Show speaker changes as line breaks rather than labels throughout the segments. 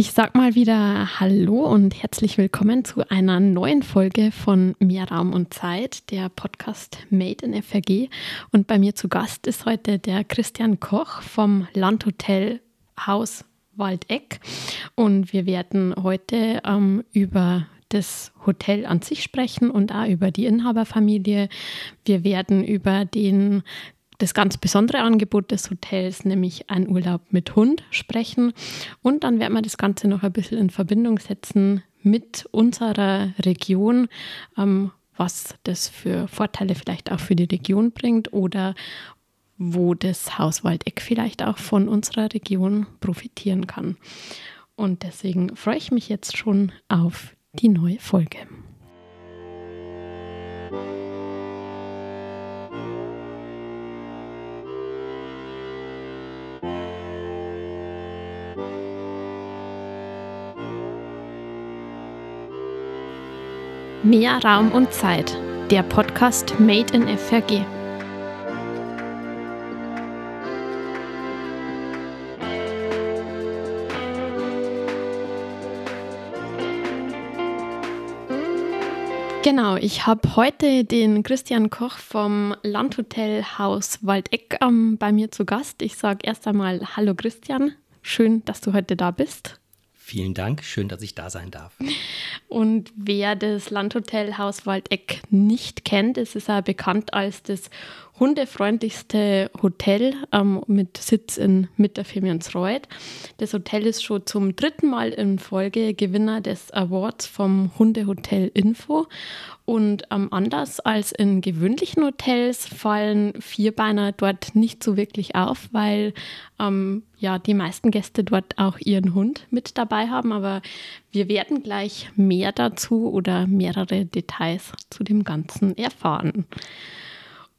Ich sag mal wieder Hallo und herzlich willkommen zu einer neuen Folge von Mehr Raum und Zeit, der Podcast Made in FRG. Und bei mir zu Gast ist heute der Christian Koch vom Landhotel Haus Waldeck. Und wir werden heute ähm, über das Hotel an sich sprechen und auch über die Inhaberfamilie. Wir werden über den das ganz besondere Angebot des Hotels, nämlich ein Urlaub mit Hund, sprechen. Und dann werden wir das Ganze noch ein bisschen in Verbindung setzen mit unserer Region, ähm, was das für Vorteile vielleicht auch für die Region bringt oder wo das Haus Waldeck vielleicht auch von unserer Region profitieren kann. Und deswegen freue ich mich jetzt schon auf die neue Folge. Mehr Raum und Zeit, der Podcast Made in FRG. Genau, ich habe heute den Christian Koch vom Landhotel Haus Waldeck ähm, bei mir zu Gast. Ich sage erst einmal Hallo Christian, schön, dass du heute da bist.
Vielen Dank, schön, dass ich da sein darf.
Und wer das Landhotel Haus Waldeck nicht kennt, es ist ja bekannt als das hundefreundlichste Hotel ähm, mit Sitz in Mitterfirmionsreuth. Das Hotel ist schon zum dritten Mal in Folge Gewinner des Awards vom Hundehotel Info. Und ähm, anders als in gewöhnlichen Hotels fallen Vierbeiner dort nicht so wirklich auf, weil ähm, ja die meisten Gäste dort auch ihren Hund mit dabei haben. Aber wir werden gleich mehr dazu oder mehrere Details zu dem Ganzen erfahren.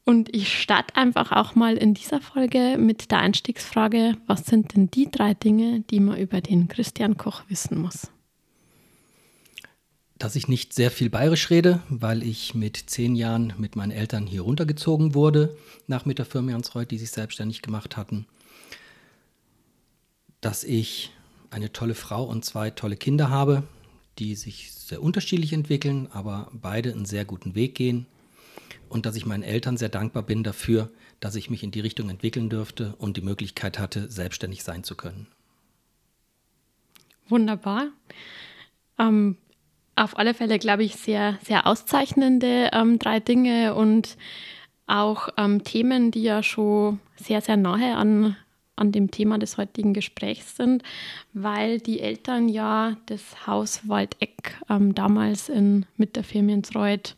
Und ich starte einfach auch mal in dieser Folge mit der Einstiegsfrage, was sind denn die drei Dinge, die man über den Christian Koch wissen muss?
Dass ich nicht sehr viel bayerisch rede, weil ich mit zehn Jahren mit meinen Eltern hier runtergezogen wurde, nach mit der Firma Jansreuth, die sich selbstständig gemacht hatten. Dass ich eine tolle Frau und zwei tolle Kinder habe, die sich sehr unterschiedlich entwickeln, aber beide einen sehr guten Weg gehen und dass ich meinen Eltern sehr dankbar bin dafür, dass ich mich in die Richtung entwickeln dürfte und die Möglichkeit hatte, selbstständig sein zu können.
Wunderbar. Ähm, auf alle Fälle, glaube ich, sehr, sehr auszeichnende ähm, drei Dinge und auch ähm, Themen, die ja schon sehr, sehr nahe an, an dem Thema des heutigen Gesprächs sind, weil die Eltern ja das Haus Waldeck ähm, damals in, mit der Firmensreuth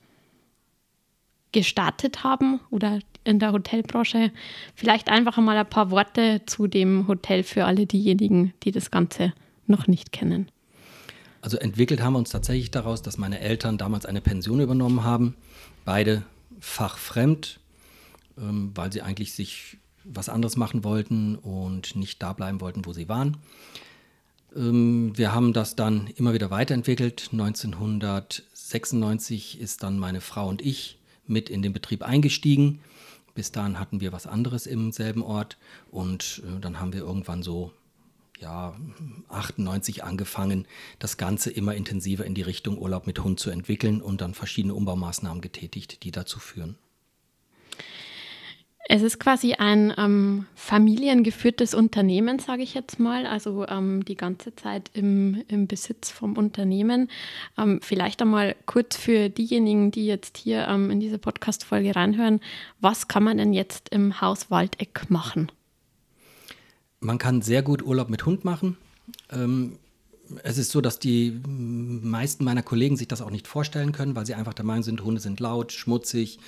gestartet haben oder in der Hotelbranche. Vielleicht einfach mal ein paar Worte zu dem Hotel für alle diejenigen, die das Ganze noch nicht kennen.
Also entwickelt haben wir uns tatsächlich daraus, dass meine Eltern damals eine Pension übernommen haben, beide fachfremd, ähm, weil sie eigentlich sich was anderes machen wollten und nicht da bleiben wollten, wo sie waren. Ähm, wir haben das dann immer wieder weiterentwickelt. 1996 ist dann meine Frau und ich mit in den Betrieb eingestiegen. Bis dahin hatten wir was anderes im selben Ort und äh, dann haben wir irgendwann so ja, 98 angefangen, das Ganze immer intensiver in die Richtung Urlaub mit Hund zu entwickeln und dann verschiedene Umbaumaßnahmen getätigt, die dazu führen.
Es ist quasi ein ähm, familiengeführtes Unternehmen, sage ich jetzt mal, also ähm, die ganze Zeit im, im Besitz vom Unternehmen. Ähm, vielleicht einmal kurz für diejenigen, die jetzt hier ähm, in diese Podcast-Folge reinhören, was kann man denn jetzt im Haus Waldeck machen?
Man kann sehr gut Urlaub mit Hund machen. Ähm, es ist so, dass die meisten meiner Kollegen sich das auch nicht vorstellen können, weil sie einfach der Meinung sind, Hunde sind laut, schmutzig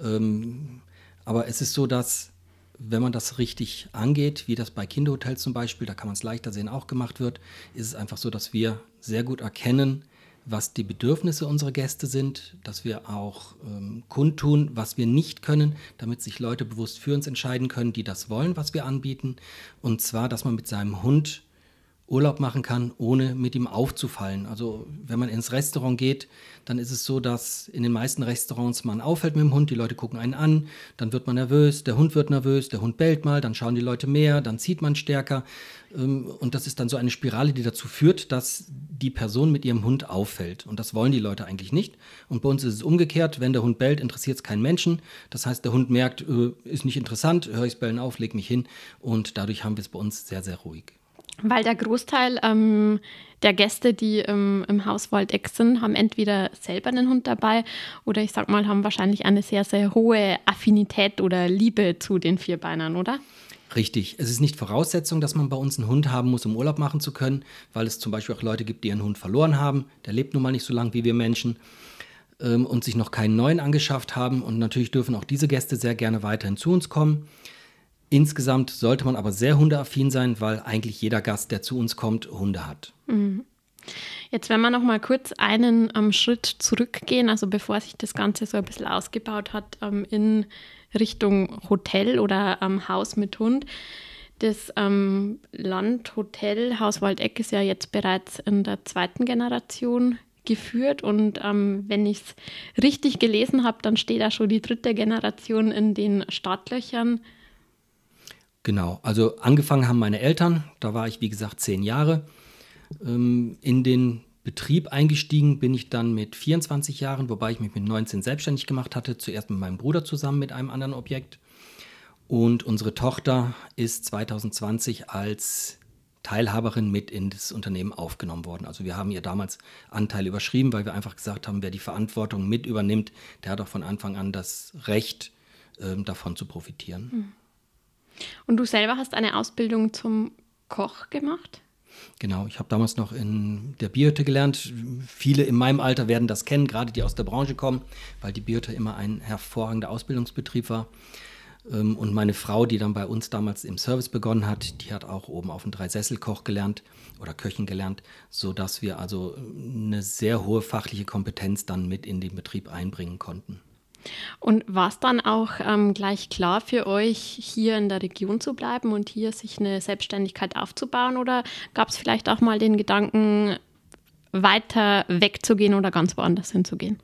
ähm, aber es ist so, dass wenn man das richtig angeht, wie das bei Kinderhotels zum Beispiel, da kann man es leichter sehen, auch gemacht wird, ist es einfach so, dass wir sehr gut erkennen, was die Bedürfnisse unserer Gäste sind, dass wir auch ähm, kundtun, was wir nicht können, damit sich Leute bewusst für uns entscheiden können, die das wollen, was wir anbieten. Und zwar, dass man mit seinem Hund Urlaub machen kann, ohne mit ihm aufzufallen. Also wenn man ins Restaurant geht, dann ist es so, dass in den meisten Restaurants man auffällt mit dem Hund, die Leute gucken einen an, dann wird man nervös, der Hund wird nervös, der Hund bellt mal, dann schauen die Leute mehr, dann zieht man stärker. Ähm, und das ist dann so eine Spirale, die dazu führt, dass die Person mit ihrem Hund auffällt. Und das wollen die Leute eigentlich nicht. Und bei uns ist es umgekehrt, wenn der Hund bellt, interessiert es keinen Menschen. Das heißt, der Hund merkt, äh, ist nicht interessant, höre ich Bellen auf, leg mich hin. Und dadurch haben wir es bei uns sehr, sehr ruhig.
Weil der Großteil ähm, der Gäste, die ähm, im Haus Waldeck sind, haben entweder selber einen Hund dabei oder ich sag mal, haben wahrscheinlich eine sehr, sehr hohe Affinität oder Liebe zu den Vierbeinern, oder?
Richtig. Es ist nicht Voraussetzung, dass man bei uns einen Hund haben muss, um Urlaub machen zu können, weil es zum Beispiel auch Leute gibt, die ihren Hund verloren haben. Der lebt nun mal nicht so lang wie wir Menschen ähm, und sich noch keinen neuen angeschafft haben. Und natürlich dürfen auch diese Gäste sehr gerne weiterhin zu uns kommen. Insgesamt sollte man aber sehr hundeaffin sein, weil eigentlich jeder Gast, der zu uns kommt, Hunde hat. Mhm.
Jetzt, wenn wir noch mal kurz einen ähm, Schritt zurückgehen, also bevor sich das Ganze so ein bisschen ausgebaut hat ähm, in Richtung Hotel oder ähm, Haus mit Hund. Das ähm, Landhotel Haus Waldeck ist ja jetzt bereits in der zweiten Generation geführt und ähm, wenn ich es richtig gelesen habe, dann steht da schon die dritte Generation in den Startlöchern.
Genau, also angefangen haben meine Eltern, da war ich wie gesagt zehn Jahre. Ähm, in den Betrieb eingestiegen bin ich dann mit 24 Jahren, wobei ich mich mit 19 selbstständig gemacht hatte, zuerst mit meinem Bruder zusammen mit einem anderen Objekt. Und unsere Tochter ist 2020 als Teilhaberin mit in das Unternehmen aufgenommen worden. Also wir haben ihr damals Anteil überschrieben, weil wir einfach gesagt haben, wer die Verantwortung mit übernimmt, der hat auch von Anfang an das Recht, ähm, davon zu profitieren.
Und du selber hast eine Ausbildung zum Koch gemacht?
Genau, ich habe damals noch in der Biote gelernt. Viele in meinem Alter werden das kennen, gerade die aus der Branche kommen, weil die Biote immer ein hervorragender Ausbildungsbetrieb war. Ähm, und meine Frau, die dann bei uns damals im Service begonnen hat, die hat auch oben auf dem Dreisesselkoch gelernt oder Köchin gelernt, sodass wir also eine sehr hohe fachliche Kompetenz dann mit in den Betrieb einbringen konnten.
Und war es dann auch ähm, gleich klar für euch, hier in der Region zu bleiben und hier sich eine Selbstständigkeit aufzubauen? Oder gab es vielleicht auch mal den Gedanken, weiter wegzugehen oder ganz woanders hinzugehen?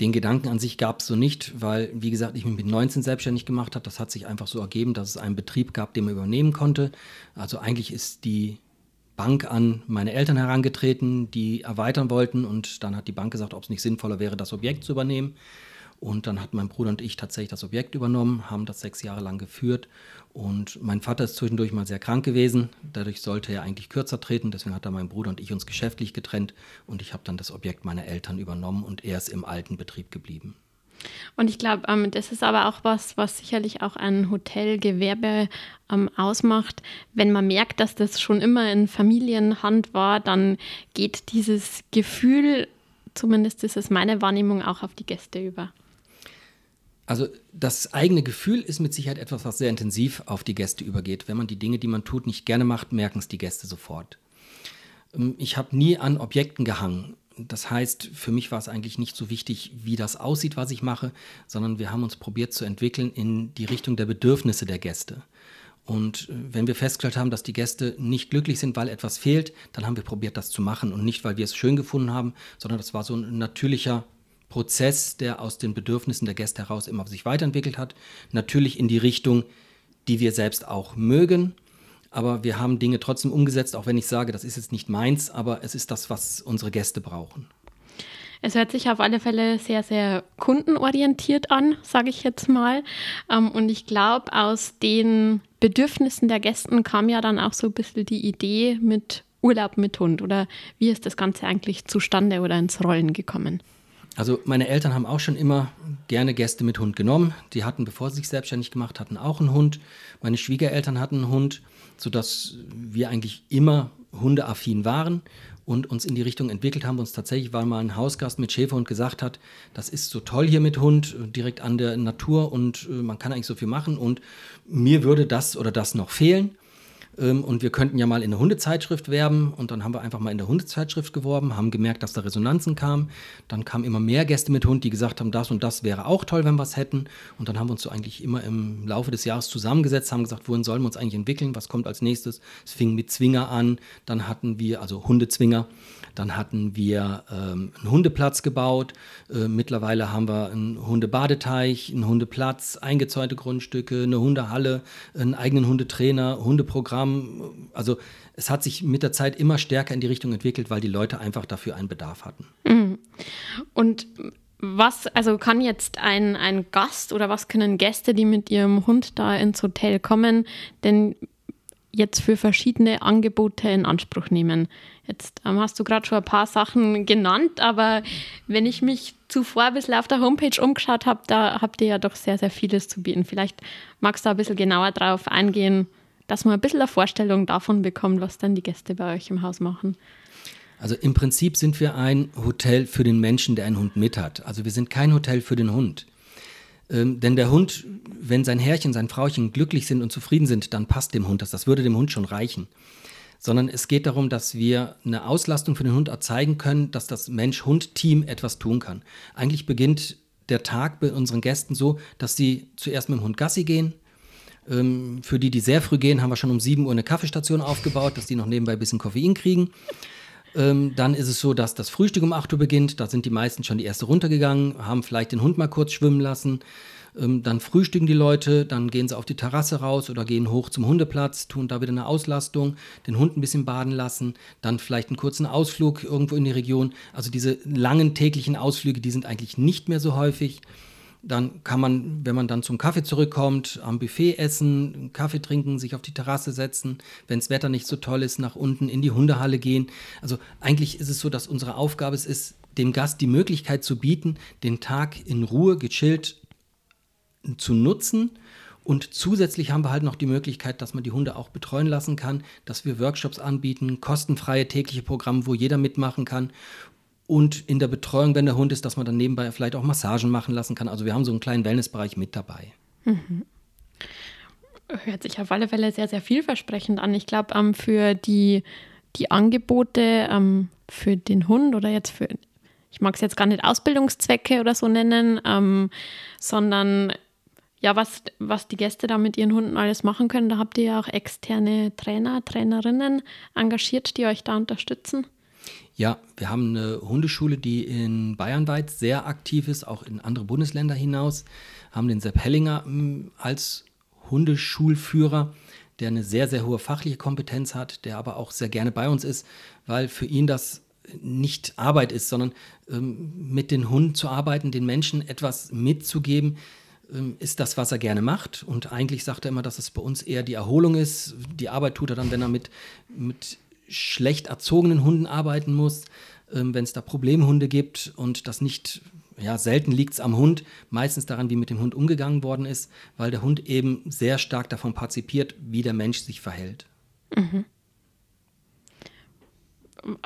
Den Gedanken an sich gab es so nicht, weil, wie gesagt, ich mich mit 19 selbstständig gemacht habe. Das hat sich einfach so ergeben, dass es einen Betrieb gab, den man übernehmen konnte. Also eigentlich ist die Bank an meine Eltern herangetreten, die erweitern wollten und dann hat die Bank gesagt, ob es nicht sinnvoller wäre, das Objekt zu übernehmen. Und dann hat mein Bruder und ich tatsächlich das Objekt übernommen, haben das sechs Jahre lang geführt. Und mein Vater ist zwischendurch mal sehr krank gewesen. Dadurch sollte er eigentlich kürzer treten. Deswegen hat dann mein Bruder und ich uns geschäftlich getrennt. Und ich habe dann das Objekt meiner Eltern übernommen und er ist im alten Betrieb geblieben.
Und ich glaube, ähm, das ist aber auch was, was sicherlich auch ein Hotelgewerbe ähm, ausmacht. Wenn man merkt, dass das schon immer in Familienhand war, dann geht dieses Gefühl, zumindest ist es meine Wahrnehmung, auch auf die Gäste über.
Also das eigene Gefühl ist mit Sicherheit etwas, was sehr intensiv auf die Gäste übergeht. Wenn man die Dinge, die man tut, nicht gerne macht, merken es die Gäste sofort. Ähm, ich habe nie an Objekten gehangen. Das heißt, für mich war es eigentlich nicht so wichtig, wie das aussieht, was ich mache, sondern wir haben uns probiert zu entwickeln in die Richtung der Bedürfnisse der Gäste. Und äh, wenn wir festgestellt haben, dass die Gäste nicht glücklich sind, weil etwas fehlt, dann haben wir probiert, das zu machen. Und nicht, weil wir es schön gefunden haben, sondern das war so ein natürlicher Prozess, der aus den Bedürfnissen der Gäste heraus immer sich weiterentwickelt hat. Natürlich in die Richtung, die wir selbst auch mögen. Aber wir haben Dinge trotzdem umgesetzt, auch wenn ich sage, das ist jetzt nicht meins, aber es ist das, was unsere Gäste brauchen.
Es hört sich auf alle Fälle sehr, sehr kundenorientiert an, sage ich jetzt mal. Ähm, und ich glaube, aus den Bedürfnissen der Gästen kam ja dann auch so ein bisschen die Idee mit Urlaub mit Hund. Oder wie ist das Ganze eigentlich zustande oder ins Rollen gekommen?
Also meine Eltern haben auch schon immer gerne Gäste mit Hund genommen. Die hatten, bevor sie sich selbstständig gemacht hatten, auch einen Hund. Meine Schwiegereltern hatten einen Hund, sodass wir eigentlich immer hundeaffin waren und uns in die Richtung entwickelt haben. Uns tatsächlich, weil mal ein Hausgast mit Schäferhund gesagt hat, das ist so toll hier mit Hund, direkt an der Natur und äh, man kann eigentlich so viel machen und mir würde das oder das noch fehlen. Ähm, und wir könnten ja mal in eine Hundezeitschrift werben. Und dann haben wir einfach mal in der Hundezeitschrift geworben, haben gemerkt, dass da Resonanzen kamen. Dann kamen immer mehr Gäste mit Hund, die gesagt haben, das und das wäre auch toll, wenn wir es hätten. Und dann haben wir uns so eigentlich immer im Laufe des Jahres zusammengesetzt, haben gesagt, wohin sollen wir uns eigentlich entwickeln, was kommt als nächstes. Es fing mit Zwinger an, dann hatten wir, also Hundezwinger, dann hatten wir ähm, einen Hundeplatz gebaut. Äh, mittlerweile haben wir einen Hundebadeteich, einen Hundeplatz, eingezäunte Grundstücke, eine Hundehalle, einen eigenen Hundetrainer, Hundeprogramm. Also es hat sich mit der Zeit immer stärker in die Richtung entwickelt, weil die Leute einfach dafür einen Bedarf hatten.
Mhm. Und was, also kann jetzt ein, ein Gast oder was können Gäste, die mit ihrem Hund da ins Hotel kommen, denn jetzt für verschiedene Angebote in Anspruch nehmen? Jetzt ähm, hast du gerade schon ein paar Sachen genannt, aber wenn ich mich zuvor ein bisschen auf der Homepage umgeschaut habe, da habt ihr ja doch sehr, sehr vieles zu bieten. Vielleicht magst du ein bisschen genauer darauf eingehen, dass man ein bisschen eine Vorstellung davon bekommt, was dann die Gäste bei euch im Haus machen.
Also im Prinzip sind wir ein Hotel für den Menschen, der einen Hund mit hat. Also wir sind kein Hotel für den Hund. Ähm, denn der Hund, wenn sein Herrchen, sein Frauchen glücklich sind und zufrieden sind, dann passt dem Hund das. Das würde dem Hund schon reichen. Sondern es geht darum, dass wir eine Auslastung für den Hund erzeigen können, dass das Mensch-Hund-Team etwas tun kann. Eigentlich beginnt der Tag bei unseren Gästen so, dass sie zuerst mit dem Hund Gassi gehen. Ähm, für die, die sehr früh gehen, haben wir schon um 7 Uhr eine Kaffeestation aufgebaut, dass die noch nebenbei ein bisschen Koffein kriegen. Ähm, dann ist es so, dass das Frühstück um 8 Uhr beginnt. Da sind die meisten schon die erste runtergegangen, haben vielleicht den Hund mal kurz schwimmen lassen. Ähm, dann frühstücken die Leute, dann gehen sie auf die Terrasse raus oder gehen hoch zum Hundeplatz, tun da wieder eine Auslastung, den Hund ein bisschen baden lassen, dann vielleicht einen kurzen Ausflug irgendwo in die Region. Also diese langen täglichen Ausflüge, die sind eigentlich nicht mehr so häufig. Dann kann man, wenn man dann zum Kaffee zurückkommt, am Buffet essen, Kaffee trinken, sich auf die Terrasse setzen, wenn das Wetter nicht so toll ist, nach unten in die Hundehalle gehen. Also eigentlich ist es so, dass unsere Aufgabe es ist, dem Gast die Möglichkeit zu bieten, den Tag in Ruhe, gechillt zu nutzen. Und zusätzlich haben wir halt noch die Möglichkeit, dass man die Hunde auch betreuen lassen kann, dass wir Workshops anbieten, kostenfreie tägliche Programme, wo jeder mitmachen kann und in der Betreuung, wenn der Hund ist, dass man dann nebenbei vielleicht auch Massagen machen lassen kann. Also wir haben so einen kleinen Wellnessbereich mit dabei. Mhm.
Hört sich auf alle Fälle sehr, sehr vielversprechend an. Ich glaube, ähm, für die, die Angebote ähm, für den Hund oder jetzt für, ich mag es jetzt gar nicht Ausbildungszwecke oder so nennen, ähm, sondern ja, was, was die Gäste da mit ihren Hunden alles machen können, da habt ihr ja auch externe Trainer, Trainerinnen engagiert, die euch da unterstützen.
Ja, wir haben eine Hundeschule, die in Bayernweit sehr aktiv ist, auch in andere Bundesländer hinaus. Haben den Sepp Hellinger hm, als Hundeschulführer, der eine sehr, sehr hohe fachliche Kompetenz hat, der aber auch sehr gerne bei uns ist, weil für ihn das nicht Arbeit ist, sondern ähm, mit den Hunden zu arbeiten, den Menschen etwas mitzugeben, ähm, ist das, was er gerne macht. Und eigentlich sagt er immer, dass es bei uns eher die Erholung ist. Die Arbeit tut er dann, wenn er mit, mit schlecht erzogenen Hunden arbeiten muss, ähm, wenn es da Problemhunde gibt und das nicht, ja, selten liegt es am Hund, meistens daran, wie mit dem Hund umgegangen worden ist, weil der Hund eben sehr stark davon partizipiert, wie der Mensch sich verhält. Mhm.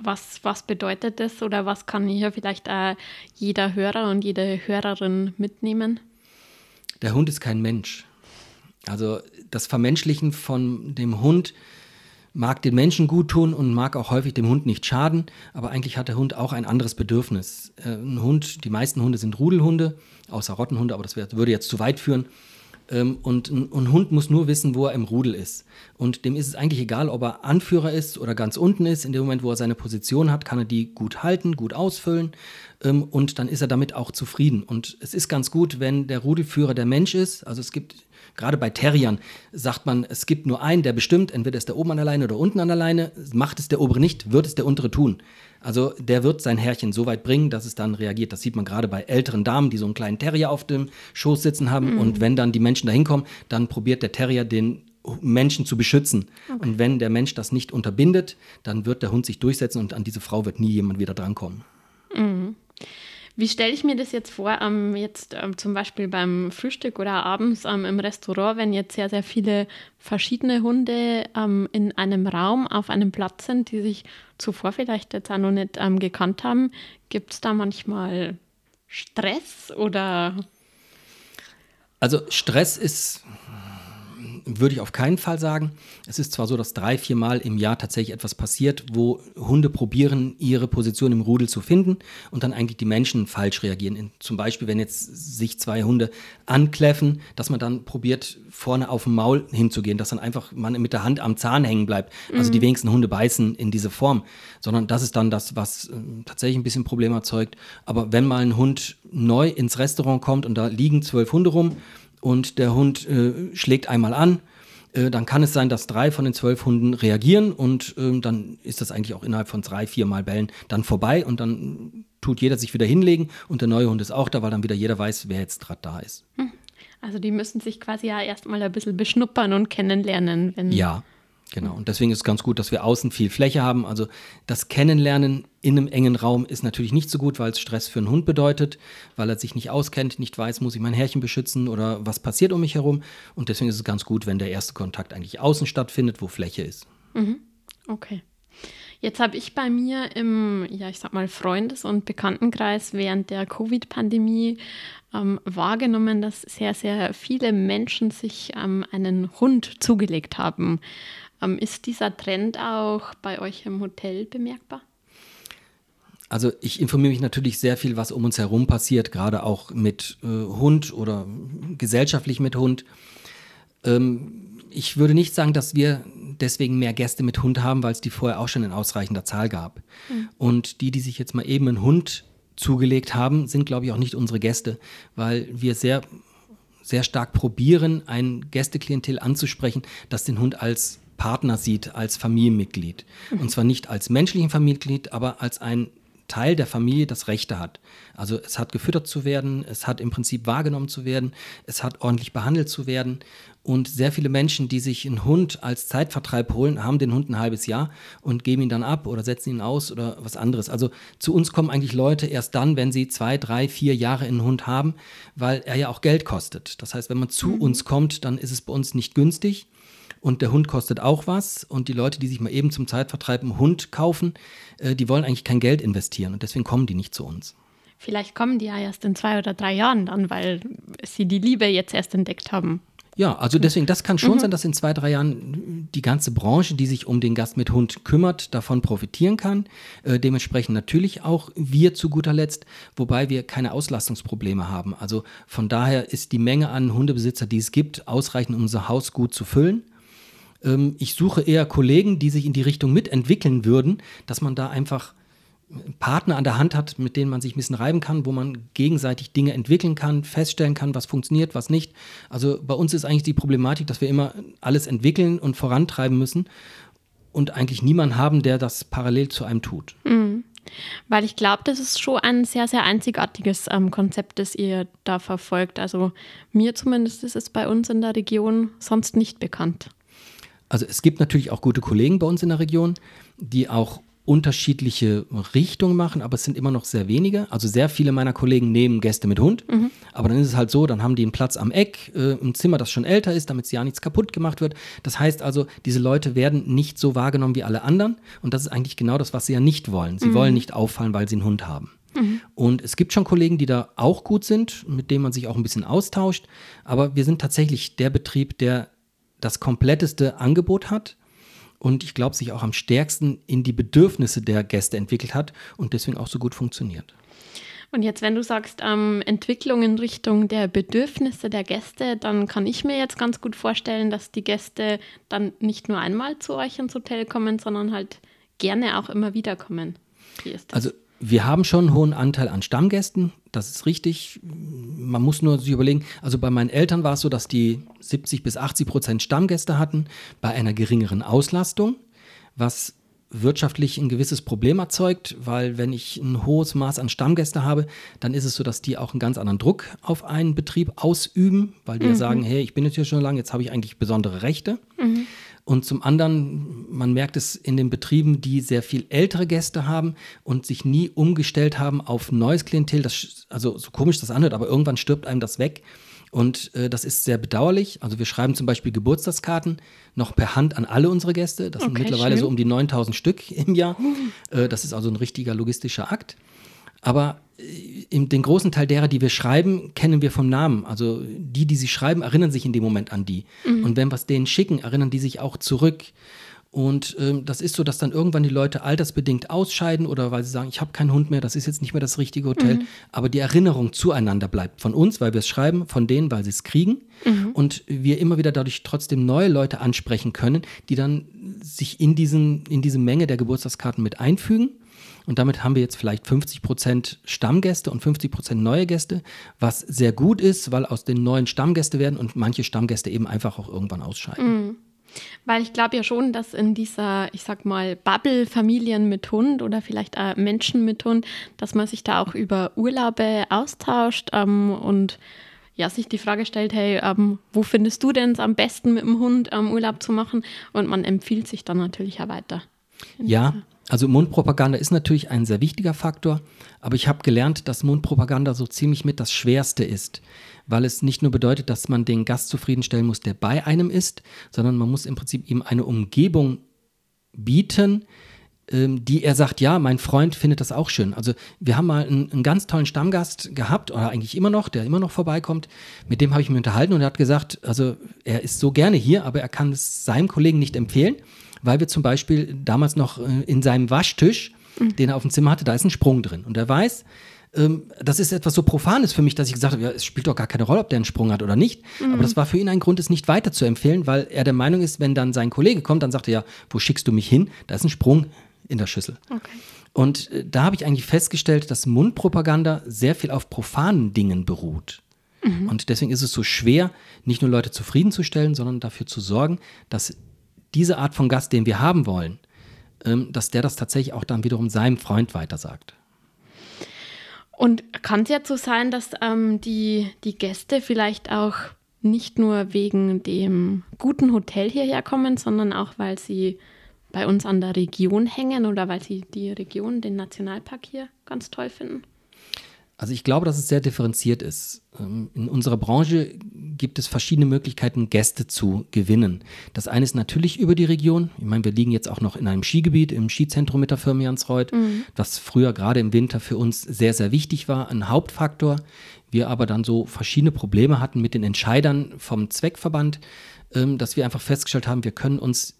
Was, was bedeutet das oder was kann hier vielleicht äh, jeder Hörer und jede Hörerin mitnehmen?
Der Hund ist kein Mensch. Also das Vermenschlichen von dem Hund mag den Menschen gut tun und mag auch häufig dem Hund nicht schaden, aber eigentlich hat der Hund auch ein anderes Bedürfnis. Äh, ein Hund, die meisten Hunde sind Rudelhunde, außer Rottenhunde, aber das würde jetzt zu weit führen. Ähm, und ein, Hund muss nur wissen, wo er im Rudel ist. Und dem ist es eigentlich egal, ob er Anführer ist oder ganz unten ist. In dem Moment, wo er seine Position hat, kann er die gut halten, gut ausfüllen. Ähm, und dann ist er damit auch zufrieden. Und es ist ganz gut, wenn der Rudelführer der Mensch ist. Also es gibt Gerade bei Terriern sagt man, es gibt nur einen, der bestimmt, entweder ist der oben an der Leine oder unten an der Leine. Macht es der obere nicht, wird es der untere tun. Also der wird sein Herrchen so weit bringen, dass es dann reagiert. Das sieht man gerade bei älteren Damen, die so einen kleinen Terrier auf dem Schoß sitzen haben. Mhm. Und wenn dann die Menschen da hinkommen, dann probiert der Terrier den Menschen zu beschützen. Okay. Und wenn der Mensch das nicht unterbindet, dann wird der Hund sich durchsetzen und an diese Frau wird nie jemand wieder drankommen.
Wie stelle ich mir das jetzt vor, ähm, jetzt ähm, zum Beispiel beim Frühstück oder abends ähm, im Restaurant, wenn jetzt sehr, sehr viele verschiedene Hunde ähm, in einem Raum auf einem Platz sind, die sich zuvor vielleicht jetzt auch noch nicht ähm, gekannt haben, gibt es da manchmal Stress oder?
Also Stress ist würde ich auf keinen Fall sagen. Es ist zwar so, dass drei, vier Mal im Jahr tatsächlich etwas passiert, wo Hunde probieren, ihre Position im Rudel zu finden und dann eigentlich die Menschen falsch reagieren. Zum Beispiel, wenn jetzt sich zwei Hunde ankläffen, dass man dann probiert, vorne auf dem Maul hinzugehen, dass dann einfach man mit der Hand am Zahn hängen bleibt. Also mhm. die wenigsten Hunde beißen in diese Form, sondern das ist dann das, was äh, tatsächlich ein bisschen Problem erzeugt. Aber wenn mal ein Hund neu ins Restaurant kommt und da liegen zwölf Hunde rum und der Hund äh, schlägt einmal an, äh, dann kann es sein, dass drei von den zwölf Hunden reagieren und äh, dann ist das eigentlich auch innerhalb von drei, vier Mal Bällen dann vorbei und dann tut jeder sich wieder hinlegen und der neue Hund ist auch da, weil dann wieder jeder weiß, wer jetzt gerade da ist. Hm.
Also die müssen sich quasi ja erstmal ein bisschen beschnuppern und kennenlernen.
Wenn ja, Genau, und deswegen ist es ganz gut, dass wir außen viel Fläche haben. Also das Kennenlernen in einem engen Raum ist natürlich nicht so gut, weil es Stress für einen Hund bedeutet, weil er sich nicht auskennt, nicht weiß, muss ich mein Härchen beschützen oder was passiert um mich herum. Und deswegen ist es ganz gut, wenn der erste Kontakt eigentlich außen stattfindet, wo Fläche ist.
Mhm. Okay. Jetzt habe ich bei mir im, ja, ich sag mal, Freundes- und Bekanntenkreis während der Covid-Pandemie ähm, wahrgenommen, dass sehr, sehr viele Menschen sich ähm, einen Hund zugelegt haben. Ähm, ist dieser Trend auch bei euch im Hotel bemerkbar?
Also ich informiere mich natürlich sehr viel, was um uns herum passiert, gerade auch mit äh, Hund oder gesellschaftlich mit Hund. Ähm, ich würde nicht sagen, dass wir deswegen mehr Gäste mit Hund haben, weil es die vorher auch schon in ausreichender Zahl gab. Mhm. Und die, die sich jetzt mal eben einen Hund zugelegt haben, sind, glaube ich, auch nicht unsere Gäste, weil wir sehr, sehr stark probieren, ein Gästeklientel anzusprechen, das den Hund als Partner sieht als Familienmitglied. Und zwar nicht als menschlichen Familienmitglied, aber als ein Teil der Familie das Rechte hat. Also es hat gefüttert zu werden, es hat im Prinzip wahrgenommen zu werden, es hat ordentlich behandelt zu werden. Und sehr viele Menschen, die sich einen Hund als Zeitvertreib holen, haben den Hund ein halbes Jahr und geben ihn dann ab oder setzen ihn aus oder was anderes. Also zu uns kommen eigentlich Leute erst dann, wenn sie zwei, drei, vier Jahre einen Hund haben, weil er ja auch Geld kostet. Das heißt, wenn man zu mhm. uns kommt, dann ist es bei uns nicht günstig und der Hund kostet auch was und die Leute, die sich mal eben zum Zeitvertreib einen Hund kaufen, äh, die wollen eigentlich kein Geld investieren und deswegen kommen die nicht zu uns.
Vielleicht kommen die ja erst in zwei oder drei Jahren dann, weil sie die Liebe jetzt erst entdeckt haben.
Ja, also deswegen, das kann schon mhm. sein, dass in zwei, drei Jahren die ganze Branche, die sich um den Gast mit Hund kümmert, davon profitieren kann. Äh, dementsprechend natürlich auch wir zu guter Letzt, wobei wir keine Auslastungsprobleme haben. Also von daher ist die Menge an Hundebesitzer, die es gibt, ausreichend, um unser Haus gut zu füllen. Ähm, ich suche eher Kollegen, die sich in die Richtung mitentwickeln würden, dass man da einfach Partner an der Hand hat, mit denen man sich ein bisschen reiben kann, wo man gegenseitig Dinge entwickeln kann, feststellen kann, was funktioniert, was nicht. Also bei uns ist eigentlich die Problematik, dass wir immer alles entwickeln und vorantreiben müssen und eigentlich niemanden haben, der das parallel zu einem tut. Mhm.
Weil ich glaube, das ist schon ein sehr, sehr einzigartiges ähm, Konzept, das ihr da verfolgt. Also mir zumindest ist es bei uns in der Region sonst nicht bekannt.
Also es gibt natürlich auch gute Kollegen bei uns in der Region, die auch unterschiedliche Richtungen machen, aber es sind immer noch sehr wenige. Also sehr viele meiner Kollegen nehmen Gäste mit Hund, mhm. aber dann ist es halt so, dann haben die einen Platz am Eck, äh, ein Zimmer, das schon älter ist, damit ja nichts kaputt gemacht wird. Das heißt also, diese Leute werden nicht so wahrgenommen wie alle anderen und das ist eigentlich genau das, was sie ja nicht wollen. Sie mhm. wollen nicht auffallen, weil sie einen Hund haben. Mhm. Und es gibt schon Kollegen, die da auch gut sind, mit denen man sich auch ein bisschen austauscht, aber wir sind tatsächlich der Betrieb, der das kompletteste Angebot hat und ich glaube, sich auch am stärksten in die Bedürfnisse der Gäste entwickelt hat und deswegen auch so gut funktioniert.
Und jetzt, wenn du sagst, ähm, Entwicklung in Richtung der Bedürfnisse der Gäste, dann kann ich mir jetzt ganz gut vorstellen, dass die Gäste dann nicht nur einmal zu euch ins Hotel kommen, sondern halt gerne auch immer wieder kommen.
Wie ist das? Also wir haben schon einen hohen Anteil an Stammgästen, das ist richtig. Man muss nur sich überlegen, also bei meinen Eltern war es so, dass die 70 bis 80 Prozent Stammgäste hatten bei einer geringeren Auslastung, was wirtschaftlich ein gewisses Problem erzeugt, weil wenn ich ein hohes Maß an Stammgäste habe, dann ist es so, dass die auch einen ganz anderen Druck auf einen Betrieb ausüben, weil die mhm. ja sagen, hey, ich bin jetzt hier schon lange, jetzt habe ich eigentlich besondere Rechte. Mhm. Und zum anderen, man merkt es in den Betrieben, die sehr viel ältere Gäste haben und sich nie umgestellt haben auf neues Klientel. Das, also so komisch das anhört, aber irgendwann stirbt einem das weg. Und äh, das ist sehr bedauerlich. Also wir schreiben zum Beispiel Geburtstagskarten noch per Hand an alle unsere Gäste. Das okay, sind mittlerweile schön. so um die 9000 Stück im Jahr. Äh, das ist also ein richtiger logistischer Akt. Aber äh, den großen Teil derer, die wir schreiben, kennen wir vom Namen. Also die, die sie schreiben, erinnern sich in dem Moment an die. Mhm. Und wenn wir es denen schicken, erinnern die sich auch zurück. Und ähm, das ist so, dass dann irgendwann die Leute altersbedingt ausscheiden oder weil sie sagen, ich habe keinen Hund mehr, das ist jetzt nicht mehr das richtige Hotel. Mhm. Aber die Erinnerung zueinander bleibt von uns, weil wir es schreiben, von denen, weil sie es kriegen. Mhm. Und wir immer wieder dadurch trotzdem neue Leute ansprechen können, die dann sich in, diesen, in diese Menge der Geburtstagskarten mit einfügen. Und damit haben wir jetzt vielleicht 50 Prozent Stammgäste und 50 Prozent neue Gäste, was sehr gut ist, weil aus den neuen Stammgäste werden und manche Stammgäste eben einfach auch irgendwann ausscheiden.
Mhm. Weil ich glaube ja schon, dass in dieser, ich sag mal, Bubble Familien mit Hund oder vielleicht auch Menschen mit Hund, dass man sich da auch über Urlaube austauscht ähm, und ja, sich die Frage stellt, hey, ähm, wo findest du denn es am besten mit dem Hund ähm, Urlaub zu machen? Und man empfiehlt sich dann natürlich auch weiter.
Ja, also Mundpropaganda ist natürlich ein sehr wichtiger Faktor, aber ich habe gelernt, dass Mundpropaganda so ziemlich mit das Schwerste ist weil es nicht nur bedeutet, dass man den Gast zufriedenstellen muss, der bei einem ist, sondern man muss im Prinzip ihm eine Umgebung bieten, ähm, die er sagt, ja, mein Freund findet das auch schön. Also wir haben mal einen, einen, ganz tollen Stammgast gehabt, oder eigentlich immer noch, der immer noch vorbeikommt. Mit dem habe ich mich unterhalten und er hat gesagt, also er ist so gerne hier, aber er kann es seinem Kollegen nicht empfehlen, weil wir zum Beispiel damals noch äh, in seinem Waschtisch, mhm. den er auf dem Zimmer hatte, da ist ein Sprung drin. Und er weiß, ähm, das ist etwas so Profanes für mich, dass ich gesagt habe, ja, es spielt doch gar keine Rolle, ob der einen Sprung hat oder nicht. Mhm. Aber das war für ihn ein Grund, es nicht weiter zu empfehlen, weil er der Meinung ist, wenn dann sein Kollege kommt, dann sagt er ja, wo schickst du mich hin? Da ist ein Sprung in der Schüssel. Okay. Und äh, da habe ich eigentlich festgestellt, dass Mundpropaganda sehr viel auf profanen Dingen beruht. Mhm. Und deswegen ist es so schwer, nicht nur Leute zufriedenzustellen, sondern dafür zu sorgen, dass diese Art von Gast, den wir haben wollen, ähm, dass der das tatsächlich auch dann wiederum seinem Freund weitersagt.
Und kann es jetzt so sein, dass ähm, die, die Gäste vielleicht auch nicht nur wegen dem guten Hotel hierher kommen, sondern auch, weil sie bei uns an der Region hängen oder weil sie die Region, den Nationalpark hier ganz toll finden?
Also ich glaube, dass es sehr differenziert ist. Ähm, in unserer Branche gibt es verschiedene Möglichkeiten, Gäste zu gewinnen. Das eine ist natürlich über die Region. Ich meine, wir liegen jetzt auch noch in einem Skigebiet, im Skizentrum mit der Firma Jansreuth, mhm. was früher gerade im Winter für uns sehr, sehr wichtig war, ein Hauptfaktor. Wir aber dann so verschiedene Probleme hatten mit den Entscheidern vom Zweckverband, ähm, dass wir einfach festgestellt haben, wir können uns